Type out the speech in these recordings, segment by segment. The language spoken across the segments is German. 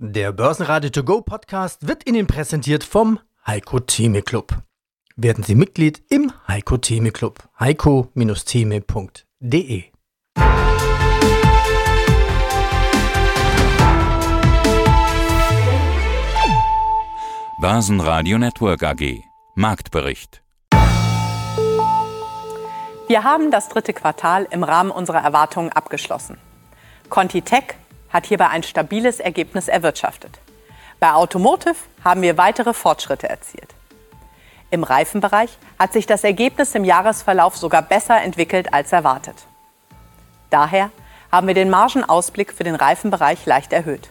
Der Börsenradio To Go Podcast wird Ihnen präsentiert vom Heiko Theme Club. Werden Sie Mitglied im Heiko Theme Club. heiko-theme.de Börsenradio Network AG Marktbericht Wir haben das dritte Quartal im Rahmen unserer Erwartungen abgeschlossen. Conti Tech hat hierbei ein stabiles Ergebnis erwirtschaftet. Bei Automotive haben wir weitere Fortschritte erzielt. Im Reifenbereich hat sich das Ergebnis im Jahresverlauf sogar besser entwickelt als erwartet. Daher haben wir den Margenausblick für den Reifenbereich leicht erhöht.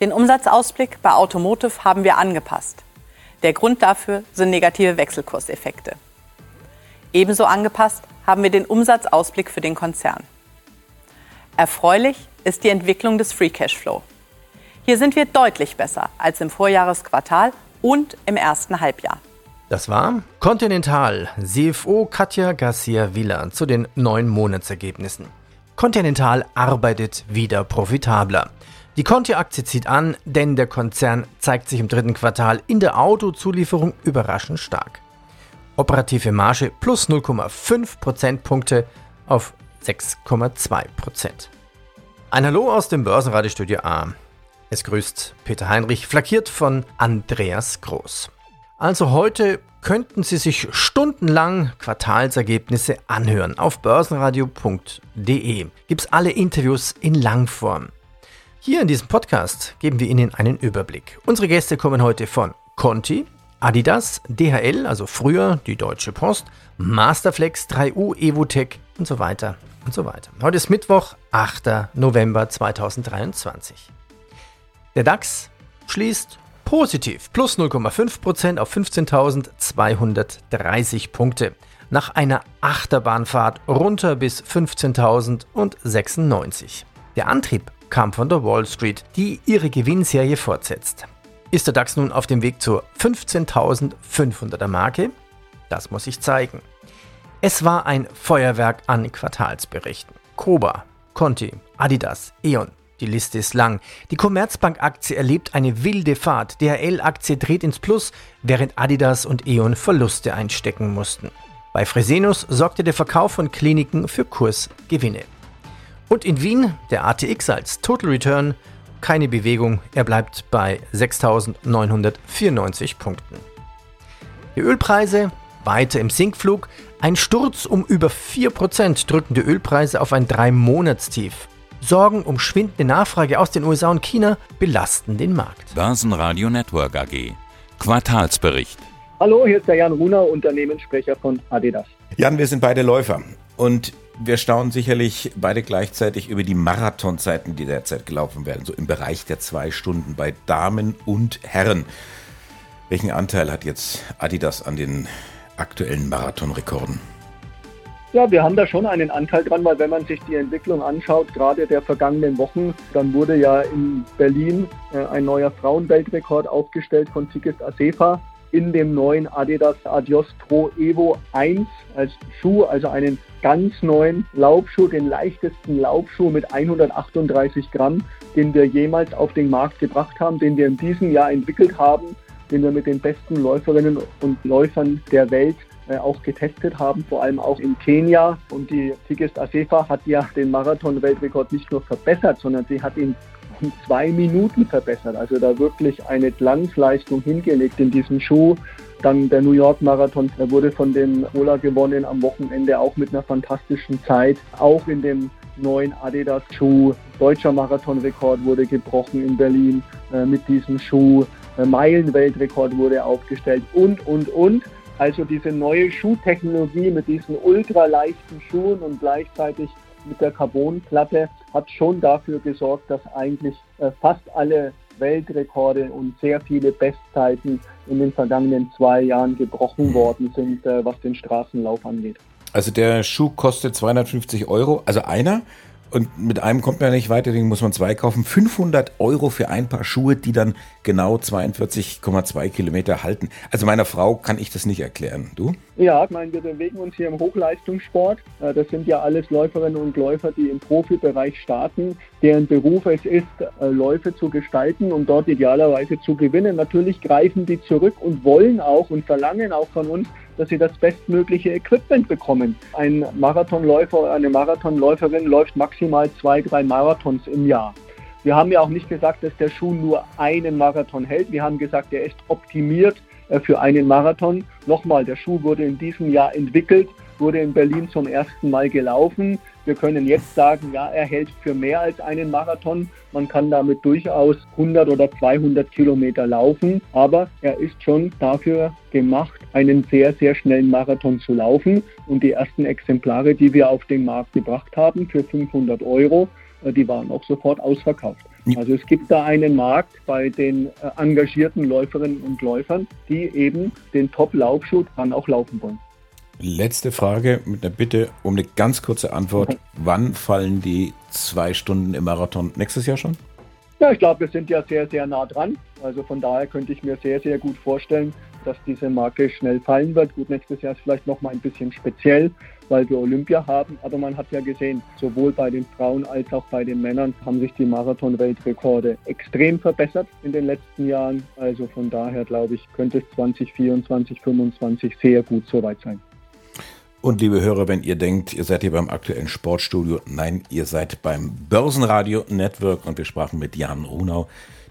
Den Umsatzausblick bei Automotive haben wir angepasst. Der Grund dafür sind negative Wechselkurseffekte. Ebenso angepasst haben wir den Umsatzausblick für den Konzern. Erfreulich ist die Entwicklung des Free Cashflow. Hier sind wir deutlich besser als im Vorjahresquartal und im ersten Halbjahr. Das war Continental, CFO Katja Garcia-Villa zu den neuen Monatsergebnissen. Continental arbeitet wieder profitabler. Die Conti-Aktie zieht an, denn der Konzern zeigt sich im dritten Quartal in der Autozulieferung überraschend stark. Operative Marge plus 0,5 Prozentpunkte auf 6,2 Prozent. Ein Hallo aus dem Börsenradiostudio A. Es grüßt Peter Heinrich, flackiert von Andreas Groß. Also heute könnten Sie sich stundenlang Quartalsergebnisse anhören. Auf börsenradio.de gibt es alle Interviews in Langform. Hier in diesem Podcast geben wir Ihnen einen Überblick. Unsere Gäste kommen heute von Conti, Adidas, DHL, also früher die Deutsche Post, Masterflex, 3U, Evotech und so weiter und so weiter. Heute ist Mittwoch, 8. November 2023. Der DAX schließt positiv, plus 0,5% auf 15.230 Punkte. Nach einer Achterbahnfahrt runter bis 15.096. Der Antrieb kam von der Wall Street, die ihre Gewinnserie fortsetzt. Ist der DAX nun auf dem Weg zur 15.500er Marke? Das muss ich zeigen. Es war ein Feuerwerk an Quartalsberichten. Koba, Conti, Adidas, E.ON. Die Liste ist lang. Die Commerzbank-Aktie erlebt eine wilde Fahrt. DHL-Aktie dreht ins Plus, während Adidas und E.ON Verluste einstecken mussten. Bei Fresenius sorgte der Verkauf von Kliniken für Kursgewinne. Und in Wien der ATX als Total Return keine Bewegung, er bleibt bei 6.994 Punkten. Die Ölpreise weiter im Sinkflug, ein Sturz um über 4% drücken die Ölpreise auf ein 3-Monatstief. Sorgen um schwindende Nachfrage aus den USA und China belasten den Markt. Börsenradio Network AG. Quartalsbericht. Hallo, hier ist der Jan Runer, Unternehmenssprecher von Adidas. Jan, wir sind beide Läufer. Und wir staunen sicherlich beide gleichzeitig über die Marathonzeiten, die derzeit gelaufen werden, so im Bereich der zwei Stunden bei Damen und Herren. Welchen Anteil hat jetzt Adidas an den aktuellen Marathonrekorden? Ja, wir haben da schon einen Anteil dran, weil wenn man sich die Entwicklung anschaut, gerade der vergangenen Wochen, dann wurde ja in Berlin äh, ein neuer Frauenweltrekord aufgestellt von Tigist Asefa in dem neuen Adidas Adios Pro Evo 1 als Schuh, also einen ganz neuen Laufschuh, den leichtesten Laufschuh mit 138 Gramm, den wir jemals auf den Markt gebracht haben, den wir in diesem Jahr entwickelt haben, den wir mit den besten Läuferinnen und Läufern der Welt äh, auch getestet haben, vor allem auch in Kenia. Und die Tigist Asefa hat ja den Marathon-Weltrekord nicht nur verbessert, sondern sie hat ihn um zwei Minuten verbessert. Also da wirklich eine Glanzleistung hingelegt in diesem Schuh. Dann der New York Marathon der wurde von dem Ola gewonnen am Wochenende auch mit einer fantastischen Zeit. Auch in dem neuen Adidas Schuh. Deutscher Marathonrekord wurde gebrochen in Berlin äh, mit diesem Schuh. Äh, Meilenweltrekord wurde aufgestellt und, und, und. Also diese neue Schuhtechnologie mit diesen ultraleichten Schuhen und gleichzeitig mit der Carbonplatte hat schon dafür gesorgt, dass eigentlich äh, fast alle Weltrekorde und sehr viele Bestzeiten in den vergangenen zwei Jahren gebrochen worden sind, äh, was den Straßenlauf angeht. Also der Schuh kostet 250 Euro, also einer. Und mit einem kommt man ja nicht weiter, den muss man zwei kaufen. 500 Euro für ein Paar Schuhe, die dann genau 42,2 Kilometer halten. Also meiner Frau kann ich das nicht erklären. Du? Ja, ich meine, wir bewegen uns hier im Hochleistungssport. Äh, das sind ja alles Läuferinnen und Läufer, die im Profibereich starten. Deren Beruf es ist, äh, Läufe zu gestalten und dort idealerweise zu gewinnen. Natürlich greifen die zurück und wollen auch und verlangen auch von uns, dass sie das bestmögliche Equipment bekommen. Ein Marathonläufer oder eine Marathonläuferin läuft maximal zwei, drei Marathons im Jahr. Wir haben ja auch nicht gesagt, dass der Schuh nur einen Marathon hält. Wir haben gesagt, er ist optimiert äh, für einen Marathon. Nochmal, der Schuh wurde in diesem Jahr entwickelt, wurde in Berlin zum ersten Mal gelaufen. Wir können jetzt sagen, ja, er hält für mehr als einen Marathon. Man kann damit durchaus 100 oder 200 Kilometer laufen, aber er ist schon dafür gemacht, einen sehr, sehr schnellen Marathon zu laufen. Und die ersten Exemplare, die wir auf den Markt gebracht haben für 500 Euro, äh, die waren auch sofort ausverkauft. Also es gibt da einen Markt bei den äh, engagierten Läuferinnen und Läufern, die eben den Top-Laufschuh dann auch laufen wollen. Letzte Frage mit einer Bitte um eine ganz kurze Antwort. Wann fallen die zwei Stunden im Marathon? Nächstes Jahr schon? Ja, ich glaube, wir sind ja sehr, sehr nah dran. Also von daher könnte ich mir sehr, sehr gut vorstellen, dass diese Marke schnell fallen wird. Gut, nächstes Jahr ist vielleicht noch mal ein bisschen speziell, weil wir Olympia haben. Aber man hat ja gesehen, sowohl bei den Frauen als auch bei den Männern haben sich die Marathon-Weltrekorde extrem verbessert in den letzten Jahren. Also von daher glaube ich, könnte es 2024, 2025 sehr gut soweit sein. Und liebe Hörer, wenn ihr denkt, ihr seid hier beim aktuellen Sportstudio, nein, ihr seid beim Börsenradio Network und wir sprachen mit Jan Runau,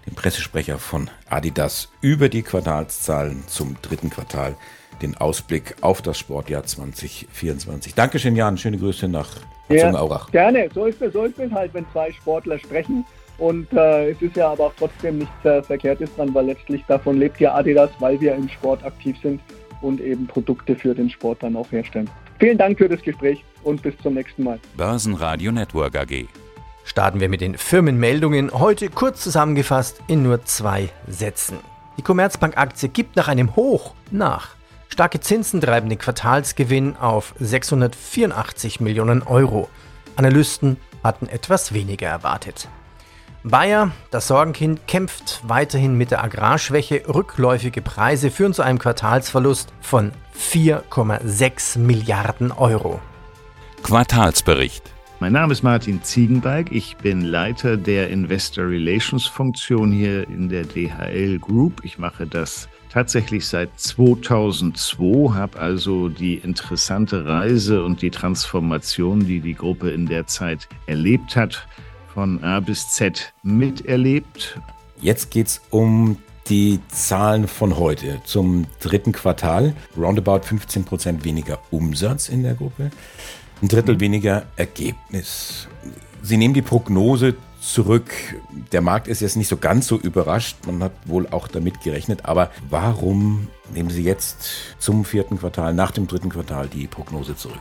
dem Pressesprecher von Adidas, über die Quartalszahlen zum dritten Quartal, den Ausblick auf das Sportjahr 2024. Dankeschön, Jan. Schöne Grüße nach Herzogenaurach. Ja, gerne. So ist, es, so ist es halt, wenn zwei Sportler sprechen. Und äh, es ist ja aber auch trotzdem nichts äh, Verkehrtes dran, weil letztlich davon lebt ja Adidas, weil wir im Sport aktiv sind und eben Produkte für den Sport dann auch herstellen. Vielen Dank für das Gespräch und bis zum nächsten Mal. Börsenradio Network AG. Starten wir mit den Firmenmeldungen, heute kurz zusammengefasst in nur zwei Sätzen. Die Commerzbank-Aktie gibt nach einem Hoch nach. Starke Zinsen treiben den Quartalsgewinn auf 684 Millionen Euro. Analysten hatten etwas weniger erwartet. Bayer, das Sorgenkind, kämpft weiterhin mit der Agrarschwäche. Rückläufige Preise führen zu einem Quartalsverlust von 4,6 Milliarden Euro. Quartalsbericht. Mein Name ist Martin Ziegenbalg. Ich bin Leiter der Investor Relations Funktion hier in der DHL Group. Ich mache das tatsächlich seit 2002, habe also die interessante Reise und die Transformation, die die Gruppe in der Zeit erlebt hat, von A bis Z miterlebt. Jetzt geht es um die Zahlen von heute zum dritten Quartal. Roundabout 15 Prozent weniger Umsatz in der Gruppe, ein Drittel weniger Ergebnis. Sie nehmen die Prognose zurück. Der Markt ist jetzt nicht so ganz so überrascht. Man hat wohl auch damit gerechnet. Aber warum nehmen Sie jetzt zum vierten Quartal, nach dem dritten Quartal, die Prognose zurück?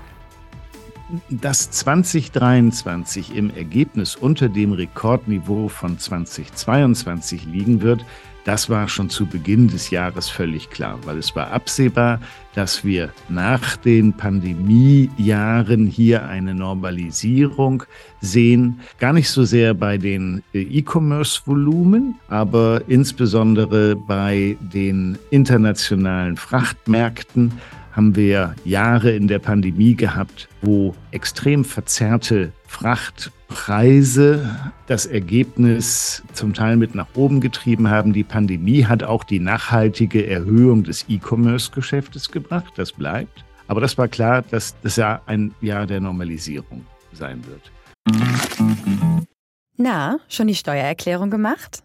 dass 2023 im Ergebnis unter dem Rekordniveau von 2022 liegen wird, das war schon zu Beginn des Jahres völlig klar, weil es war absehbar, dass wir nach den Pandemiejahren hier eine Normalisierung sehen. Gar nicht so sehr bei den äh, E-Commerce-Volumen, aber insbesondere bei den internationalen Frachtmärkten haben wir Jahre in der Pandemie gehabt, wo extrem verzerrte Frachtpreise das Ergebnis zum Teil mit nach oben getrieben haben. Die Pandemie hat auch die nachhaltige Erhöhung des E-Commerce-Geschäftes gebracht. Das bleibt. Aber das war klar, dass das ja ein Jahr der Normalisierung sein wird. Na, schon die Steuererklärung gemacht?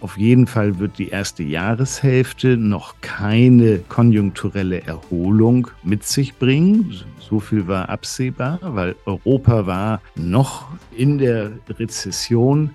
auf jeden Fall wird die erste Jahreshälfte noch keine konjunkturelle Erholung mit sich bringen. So viel war absehbar, weil Europa war noch in der Rezession.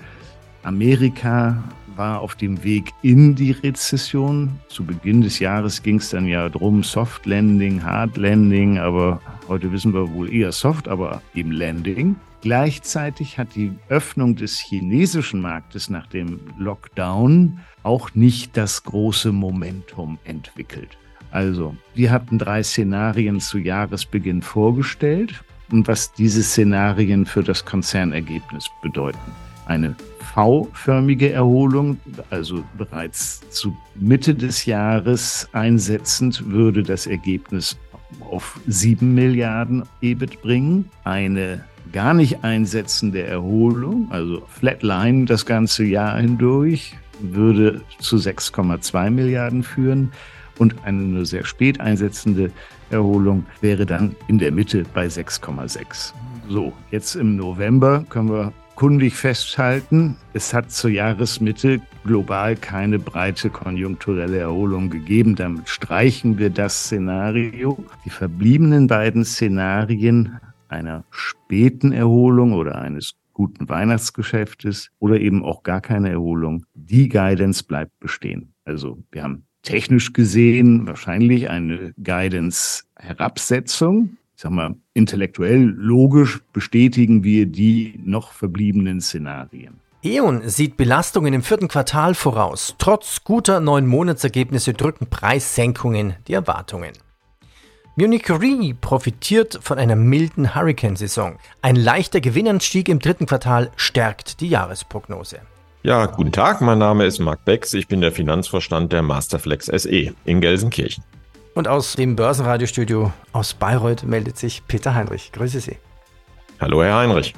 Amerika war auf dem Weg in die Rezession. Zu Beginn des Jahres ging es dann ja drum, Soft Landing, Hard Landing, aber heute wissen wir wohl eher Soft, aber eben Landing. Gleichzeitig hat die Öffnung des chinesischen Marktes nach dem Lockdown auch nicht das große Momentum entwickelt. Also, wir hatten drei Szenarien zu Jahresbeginn vorgestellt und was diese Szenarien für das Konzernergebnis bedeuten. Eine V-förmige Erholung, also bereits zu Mitte des Jahres einsetzend, würde das Ergebnis auf 7 Milliarden EBIT bringen. Eine gar nicht einsetzende Erholung, also Flatline das ganze Jahr hindurch, würde zu 6,2 Milliarden führen. Und eine nur sehr spät einsetzende Erholung wäre dann in der Mitte bei 6,6. So, jetzt im November können wir kundig festhalten, es hat zur Jahresmitte global keine breite konjunkturelle Erholung gegeben. Damit streichen wir das Szenario. Die verbliebenen beiden Szenarien einer späten Erholung oder eines guten Weihnachtsgeschäftes oder eben auch gar keine Erholung, die Guidance bleibt bestehen. Also wir haben technisch gesehen wahrscheinlich eine Guidance-Herabsetzung. Ich sag mal, intellektuell, logisch bestätigen wir die noch verbliebenen Szenarien. E.ON sieht Belastungen im vierten Quartal voraus. Trotz guter neun Monatsergebnisse drücken Preissenkungen die Erwartungen. Munich Re profitiert von einer milden Hurricane-Saison. Ein leichter Gewinnanstieg im dritten Quartal stärkt die Jahresprognose. Ja, guten Tag, mein Name ist Marc Becks, ich bin der Finanzvorstand der Masterflex SE in Gelsenkirchen. Und aus dem Börsenradiostudio aus Bayreuth meldet sich Peter Heinrich. Grüße Sie. Hallo, Herr Heinrich.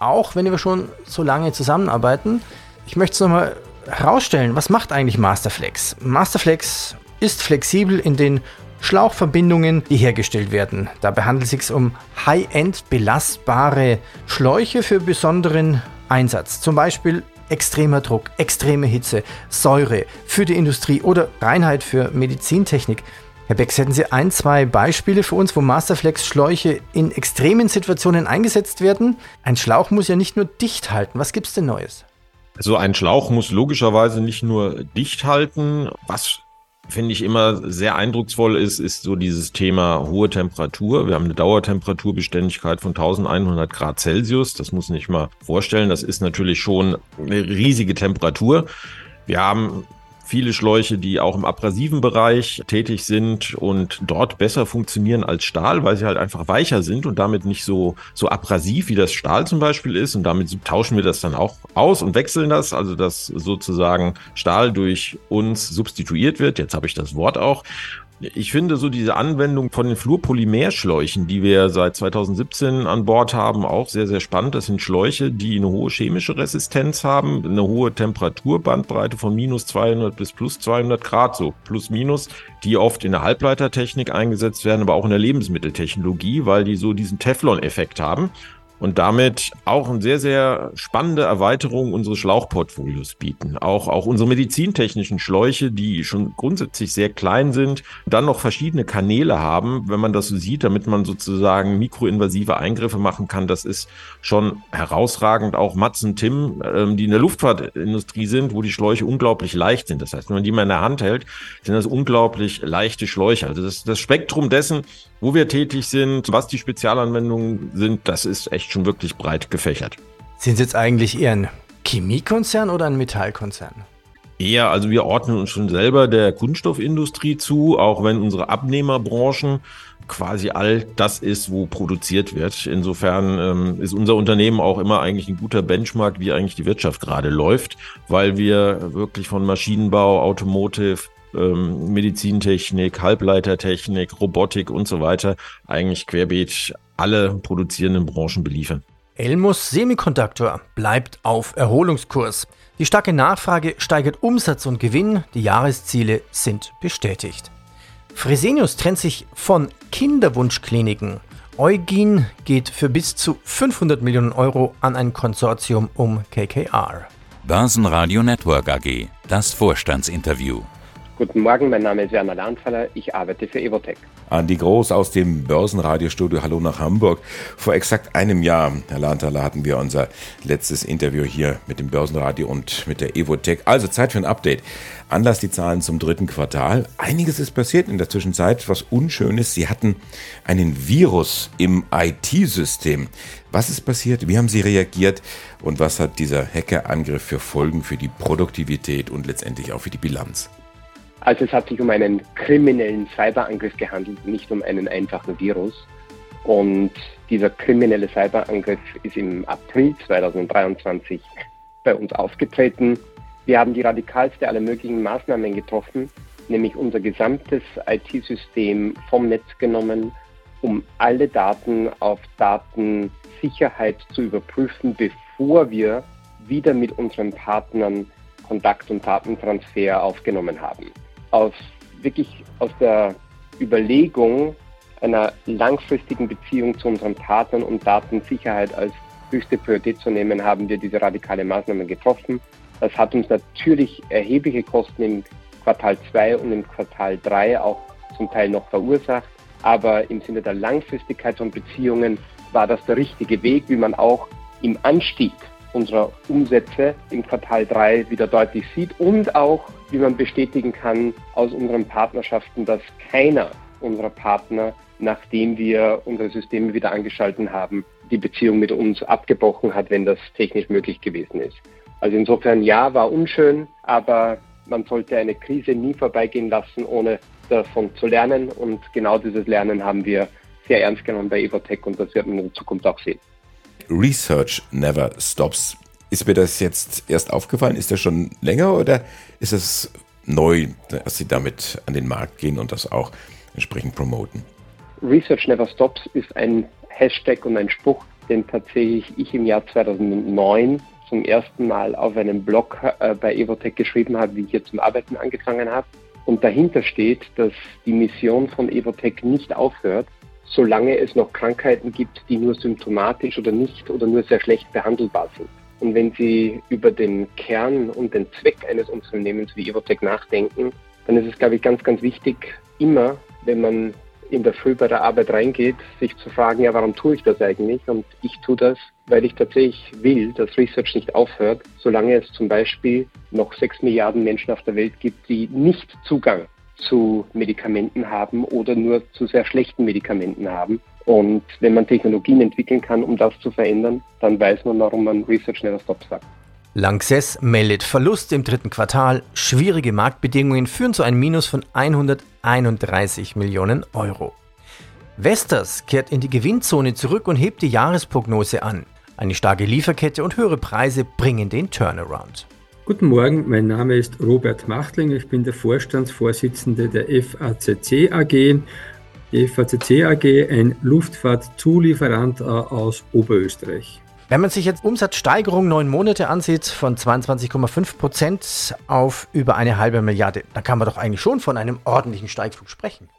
Auch wenn wir schon so lange zusammenarbeiten, ich möchte es nochmal herausstellen, was macht eigentlich Masterflex? Masterflex ist flexibel in den Schlauchverbindungen, die hergestellt werden. Dabei handelt es sich um high-end belastbare Schläuche für besonderen Einsatz. Zum Beispiel extremer Druck, extreme Hitze, Säure für die Industrie oder Reinheit für Medizintechnik. Herr Becks, hätten Sie ein, zwei Beispiele für uns, wo Masterflex-Schläuche in extremen Situationen eingesetzt werden? Ein Schlauch muss ja nicht nur dicht halten. Was gibt es denn Neues? Also ein Schlauch muss logischerweise nicht nur dicht halten. Was finde ich immer sehr eindrucksvoll ist, ist so dieses Thema hohe Temperatur. Wir haben eine Dauertemperaturbeständigkeit von 1100 Grad Celsius. Das muss nicht mal vorstellen. Das ist natürlich schon eine riesige Temperatur. Wir haben viele Schläuche, die auch im abrasiven Bereich tätig sind und dort besser funktionieren als Stahl, weil sie halt einfach weicher sind und damit nicht so, so abrasiv wie das Stahl zum Beispiel ist. Und damit tauschen wir das dann auch aus und wechseln das, also dass sozusagen Stahl durch uns substituiert wird. Jetzt habe ich das Wort auch. Ich finde so diese Anwendung von den Fluorpolymerschläuchen, die wir seit 2017 an Bord haben, auch sehr, sehr spannend. Das sind Schläuche, die eine hohe chemische Resistenz haben, eine hohe Temperaturbandbreite von minus 200 bis plus 200 Grad, so plus minus, die oft in der Halbleitertechnik eingesetzt werden, aber auch in der Lebensmitteltechnologie, weil die so diesen Teflon-Effekt haben und damit auch eine sehr, sehr spannende Erweiterung unseres Schlauchportfolios bieten. Auch, auch unsere medizintechnischen Schläuche, die schon grundsätzlich sehr klein sind, dann noch verschiedene Kanäle haben, wenn man das so sieht, damit man sozusagen mikroinvasive Eingriffe machen kann. Das ist schon herausragend. Auch Mats und Tim, ähm, die in der Luftfahrtindustrie sind, wo die Schläuche unglaublich leicht sind. Das heißt, wenn man die mal in der Hand hält, sind das unglaublich leichte Schläuche. Also das, das Spektrum dessen, wo wir tätig sind, was die Spezialanwendungen sind, das ist echt schon wirklich breit gefächert. Sind Sie jetzt eigentlich eher ein Chemiekonzern oder ein Metallkonzern? Eher, also wir ordnen uns schon selber der Kunststoffindustrie zu, auch wenn unsere Abnehmerbranchen quasi all das ist, wo produziert wird. Insofern ähm, ist unser Unternehmen auch immer eigentlich ein guter Benchmark, wie eigentlich die Wirtschaft gerade läuft, weil wir wirklich von Maschinenbau, Automotive, ähm, Medizintechnik, Halbleitertechnik, Robotik und so weiter eigentlich querbeet alle produzierenden Branchen beliefern. Elmus Semiconductor bleibt auf Erholungskurs. Die starke Nachfrage steigert Umsatz und Gewinn, die Jahresziele sind bestätigt. Fresenius trennt sich von Kinderwunschkliniken. Eugin geht für bis zu 500 Millionen Euro an ein Konsortium um KKR. Börsenradio Network AG, das Vorstandsinterview. Guten Morgen, mein Name ist Werner Lernfaller, ich arbeite für Evotech. Andi Groß aus dem Börsenradiostudio Hallo nach Hamburg. Vor exakt einem Jahr, Herr Lanthaler, hatten wir unser letztes Interview hier mit dem Börsenradio und mit der Evotech. Also Zeit für ein Update. Anlass die Zahlen zum dritten Quartal. Einiges ist passiert in der Zwischenzeit, was unschön ist. Sie hatten einen Virus im IT-System. Was ist passiert? Wie haben Sie reagiert? Und was hat dieser Hackerangriff für Folgen für die Produktivität und letztendlich auch für die Bilanz? Also es hat sich um einen kriminellen Cyberangriff gehandelt, nicht um einen einfachen Virus. Und dieser kriminelle Cyberangriff ist im April 2023 bei uns aufgetreten. Wir haben die radikalste aller möglichen Maßnahmen getroffen, nämlich unser gesamtes IT-System vom Netz genommen, um alle Daten auf Datensicherheit zu überprüfen, bevor wir wieder mit unseren Partnern Kontakt und Datentransfer aufgenommen haben aus wirklich aus der Überlegung einer langfristigen Beziehung zu unseren Partnern und Datensicherheit als höchste Priorität zu nehmen, haben wir diese radikale Maßnahme getroffen. Das hat uns natürlich erhebliche Kosten im Quartal 2 und im Quartal 3 auch zum Teil noch verursacht. Aber im Sinne der Langfristigkeit von Beziehungen war das der richtige Weg, wie man auch im Anstieg unserer Umsätze im Quartal 3 wieder deutlich sieht und auch, wie man bestätigen kann aus unseren Partnerschaften, dass keiner unserer Partner, nachdem wir unsere Systeme wieder angeschalten haben, die Beziehung mit uns abgebrochen hat, wenn das technisch möglich gewesen ist. Also insofern ja, war unschön, aber man sollte eine Krise nie vorbeigehen lassen, ohne davon zu lernen. Und genau dieses Lernen haben wir sehr ernst genommen bei Evotech und das wird man in der Zukunft auch sehen. Research Never Stops. Ist mir das jetzt erst aufgefallen? Ist das schon länger oder ist es neu, dass Sie damit an den Markt gehen und das auch entsprechend promoten? Research Never Stops ist ein Hashtag und ein Spruch, den tatsächlich ich im Jahr 2009 zum ersten Mal auf einem Blog äh, bei Evotech geschrieben habe, wie ich hier zum Arbeiten angefangen habe. Und dahinter steht, dass die Mission von Evotech nicht aufhört, solange es noch Krankheiten gibt, die nur symptomatisch oder nicht oder nur sehr schlecht behandelbar sind. Und wenn Sie über den Kern und den Zweck eines Unternehmens wie Evotech nachdenken, dann ist es, glaube ich, ganz, ganz wichtig, immer, wenn man in der Früh bei der Arbeit reingeht, sich zu fragen, ja, warum tue ich das eigentlich? Und ich tue das, weil ich tatsächlich will, dass Research nicht aufhört, solange es zum Beispiel noch sechs Milliarden Menschen auf der Welt gibt, die nicht Zugang zu Medikamenten haben oder nur zu sehr schlechten Medikamenten haben. Und wenn man Technologien entwickeln kann, um das zu verändern, dann weiß man, warum man Research Never Stop sagt. Lanxess meldet Verlust im dritten Quartal. Schwierige Marktbedingungen führen zu einem Minus von 131 Millionen Euro. Vestas kehrt in die Gewinnzone zurück und hebt die Jahresprognose an. Eine starke Lieferkette und höhere Preise bringen den Turnaround. Guten Morgen, mein Name ist Robert Machtling, ich bin der Vorstandsvorsitzende der FACC AG. Die FACC AG, ein Luftfahrtzulieferant äh, aus Oberösterreich. Wenn man sich jetzt Umsatzsteigerung neun Monate ansieht, von 22,5 Prozent auf über eine halbe Milliarde, dann kann man doch eigentlich schon von einem ordentlichen Steigflug sprechen.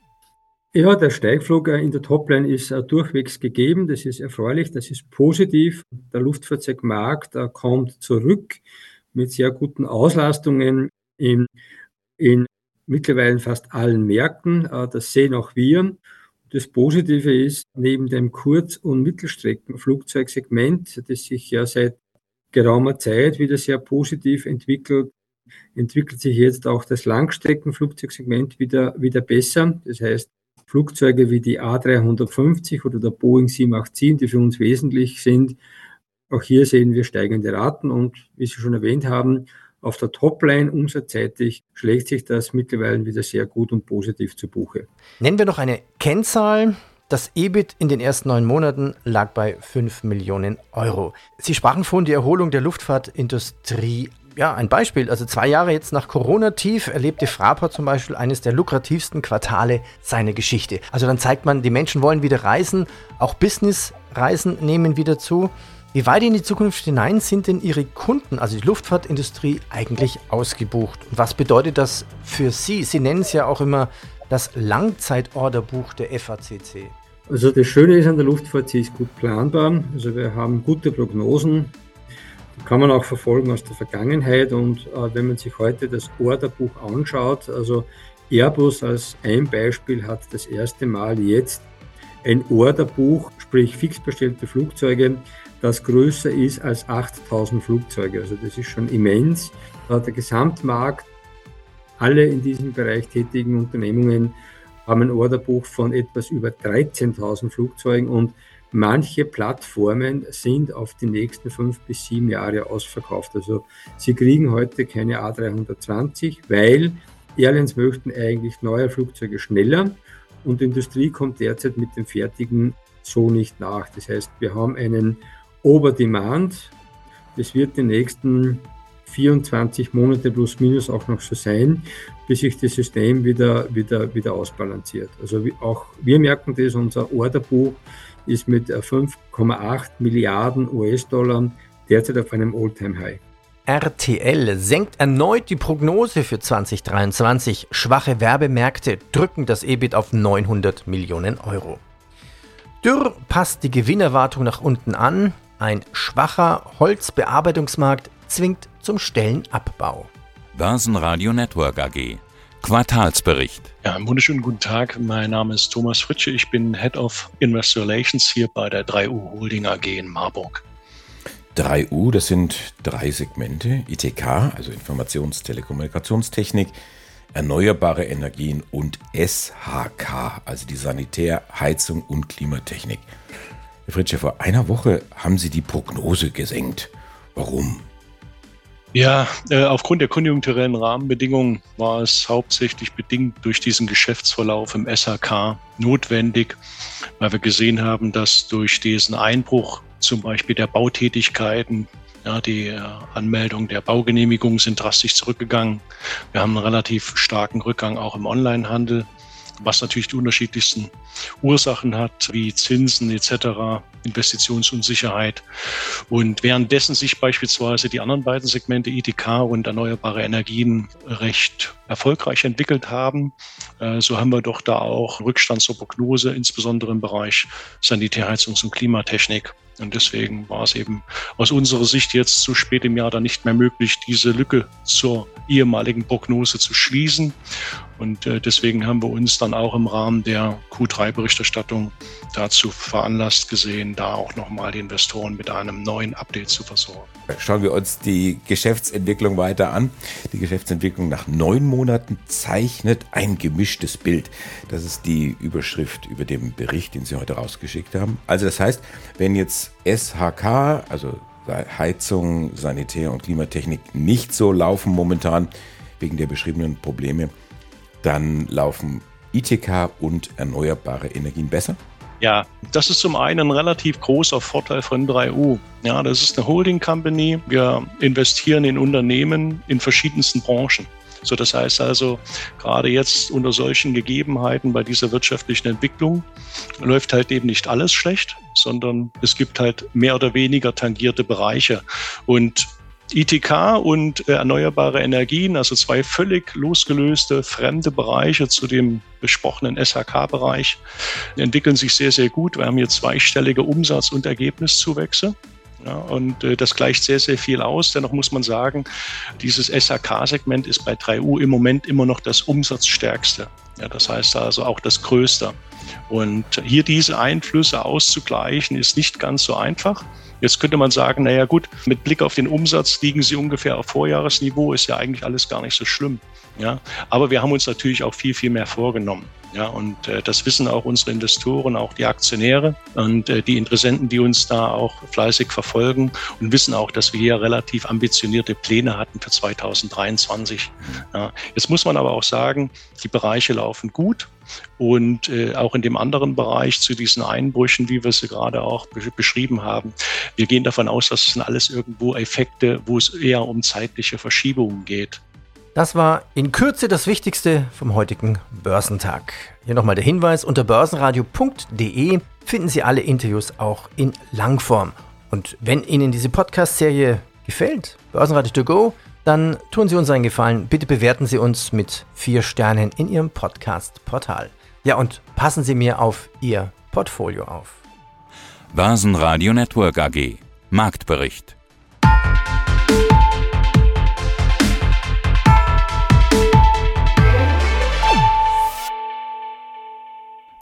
Ja, der Steigflug äh, in der Topline ist äh, durchwegs gegeben. Das ist erfreulich, das ist positiv. Der Luftfahrzeugmarkt kommt zurück mit sehr guten Auslastungen in, in mittlerweile fast allen Märkten. Äh, das sehen auch wir. Das Positive ist, neben dem Kurz- und Mittelstreckenflugzeugsegment, das sich ja seit geraumer Zeit wieder sehr positiv entwickelt, entwickelt sich jetzt auch das Langstreckenflugzeugsegment wieder, wieder besser. Das heißt, Flugzeuge wie die A350 oder der Boeing 787, die für uns wesentlich sind, auch hier sehen wir steigende Raten und wie Sie schon erwähnt haben, auf der Topline umsatzseitig schlägt sich das mittlerweile wieder sehr gut und positiv zu Buche. Nennen wir noch eine Kennzahl. Das EBIT in den ersten neun Monaten lag bei 5 Millionen Euro. Sie sprachen von der Erholung der Luftfahrtindustrie. Ja, ein Beispiel. Also zwei Jahre jetzt nach Corona-Tief erlebte Fraport zum Beispiel eines der lukrativsten Quartale seiner Geschichte. Also dann zeigt man, die Menschen wollen wieder reisen, auch Business-Reisen nehmen wieder zu. Wie weit in die Zukunft hinein sind denn Ihre Kunden, also die Luftfahrtindustrie, eigentlich ausgebucht? Und was bedeutet das für Sie? Sie nennen es ja auch immer das Langzeitorderbuch der FACC. Also das Schöne ist an der Luftfahrt, sie ist gut planbar. Also wir haben gute Prognosen. kann man auch verfolgen aus der Vergangenheit. Und äh, wenn man sich heute das Orderbuch anschaut, also Airbus als ein Beispiel hat das erste Mal jetzt ein Orderbuch, sprich fix bestellte Flugzeuge, das größer ist als 8000 Flugzeuge. Also das ist schon immens. Der Gesamtmarkt, alle in diesem Bereich tätigen Unternehmungen haben ein Orderbuch von etwas über 13.000 Flugzeugen und manche Plattformen sind auf die nächsten fünf bis sieben Jahre ausverkauft. Also sie kriegen heute keine A320, weil Airlines möchten eigentlich neue Flugzeuge schneller und die Industrie kommt derzeit mit dem fertigen so nicht nach. Das heißt, wir haben einen Overdemand. Das wird die nächsten 24 Monate plus minus auch noch so sein, bis sich das System wieder, wieder, wieder ausbalanciert. Also auch wir merken das, unser Orderbuch ist mit 5,8 Milliarden US-Dollar derzeit auf einem All-Time-High. RTL senkt erneut die Prognose für 2023. Schwache Werbemärkte drücken das EBIT auf 900 Millionen Euro. Dürr passt die Gewinnerwartung nach unten an. Ein schwacher Holzbearbeitungsmarkt zwingt zum Stellenabbau. Börsenradio Network AG. Quartalsbericht. Ja, einen wunderschönen guten Tag. Mein Name ist Thomas Fritsche. Ich bin Head of Investor Relations hier bei der 3U Holding AG in Marburg. 3U, das sind drei Segmente, ITK, also Informations-Telekommunikationstechnik, erneuerbare Energien und SHK, also die Sanitär-, Heizung und Klimatechnik. Herr Fritsche, vor einer Woche haben Sie die Prognose gesenkt. Warum? Ja, äh, aufgrund der konjunkturellen Rahmenbedingungen war es hauptsächlich bedingt durch diesen Geschäftsverlauf im SHK notwendig, weil wir gesehen haben, dass durch diesen Einbruch zum Beispiel der Bautätigkeiten. Ja, die äh, Anmeldung der Baugenehmigungen sind drastisch zurückgegangen. Wir haben einen relativ starken Rückgang auch im Onlinehandel was natürlich die unterschiedlichsten Ursachen hat, wie Zinsen etc., Investitionsunsicherheit. Und währenddessen sich beispielsweise die anderen beiden Segmente ITK und erneuerbare Energien recht erfolgreich entwickelt haben, äh, so haben wir doch da auch Rückstand zur Prognose, insbesondere im Bereich Sanitärheizungs- und Klimatechnik. Und deswegen war es eben aus unserer Sicht jetzt zu spät im Jahr dann nicht mehr möglich, diese Lücke zur ehemaligen Prognose zu schließen. Und äh, deswegen haben wir uns dann auch im Rahmen der Q3-Berichterstattung dazu veranlasst gesehen, da auch nochmal die Investoren mit einem neuen Update zu versorgen. Schauen wir uns die Geschäftsentwicklung weiter an. Die Geschäftsentwicklung nach neun Monaten zeichnet ein gemischtes Bild. Das ist die Überschrift über dem Bericht, den Sie heute rausgeschickt haben. Also das heißt, wenn jetzt SHK, also Heizung, Sanitär und Klimatechnik nicht so laufen momentan wegen der beschriebenen Probleme, dann laufen ITK und erneuerbare Energien besser? Ja, das ist zum einen ein relativ großer Vorteil von 3U. Ja, das ist eine Holding Company. Wir investieren in Unternehmen in verschiedensten Branchen. So, das heißt also, gerade jetzt unter solchen Gegebenheiten bei dieser wirtschaftlichen Entwicklung läuft halt eben nicht alles schlecht, sondern es gibt halt mehr oder weniger tangierte Bereiche. Und ITK und äh, erneuerbare Energien, also zwei völlig losgelöste fremde Bereiche zu dem besprochenen SHK-Bereich, entwickeln sich sehr, sehr gut. Wir haben hier zweistellige Umsatz- und Ergebniszuwächse. Ja, und äh, das gleicht sehr, sehr viel aus. Dennoch muss man sagen, dieses SHK-Segment ist bei 3U im Moment immer noch das umsatzstärkste. Ja, das heißt also auch das größte. Und hier diese Einflüsse auszugleichen, ist nicht ganz so einfach. Jetzt könnte man sagen, naja gut, mit Blick auf den Umsatz liegen sie ungefähr auf Vorjahresniveau, ist ja eigentlich alles gar nicht so schlimm. Ja, aber wir haben uns natürlich auch viel, viel mehr vorgenommen. Ja, und äh, das wissen auch unsere Investoren, auch die Aktionäre und äh, die Interessenten, die uns da auch fleißig verfolgen und wissen auch, dass wir hier relativ ambitionierte Pläne hatten für 2023. Ja, jetzt muss man aber auch sagen, die Bereiche laufen gut. Und äh, auch in dem anderen Bereich zu diesen Einbrüchen, wie wir sie gerade auch beschrieben haben, wir gehen davon aus, dass es sind alles irgendwo Effekte, wo es eher um zeitliche Verschiebungen geht. Das war in Kürze das Wichtigste vom heutigen Börsentag. Hier nochmal der Hinweis, unter börsenradio.de finden Sie alle Interviews auch in Langform. Und wenn Ihnen diese Podcast-Serie gefällt, Börsenradio to go, dann tun Sie uns einen Gefallen. Bitte bewerten Sie uns mit vier Sternen in Ihrem Podcast-Portal. Ja, und passen Sie mir auf Ihr Portfolio auf. Börsenradio Network AG. Marktbericht.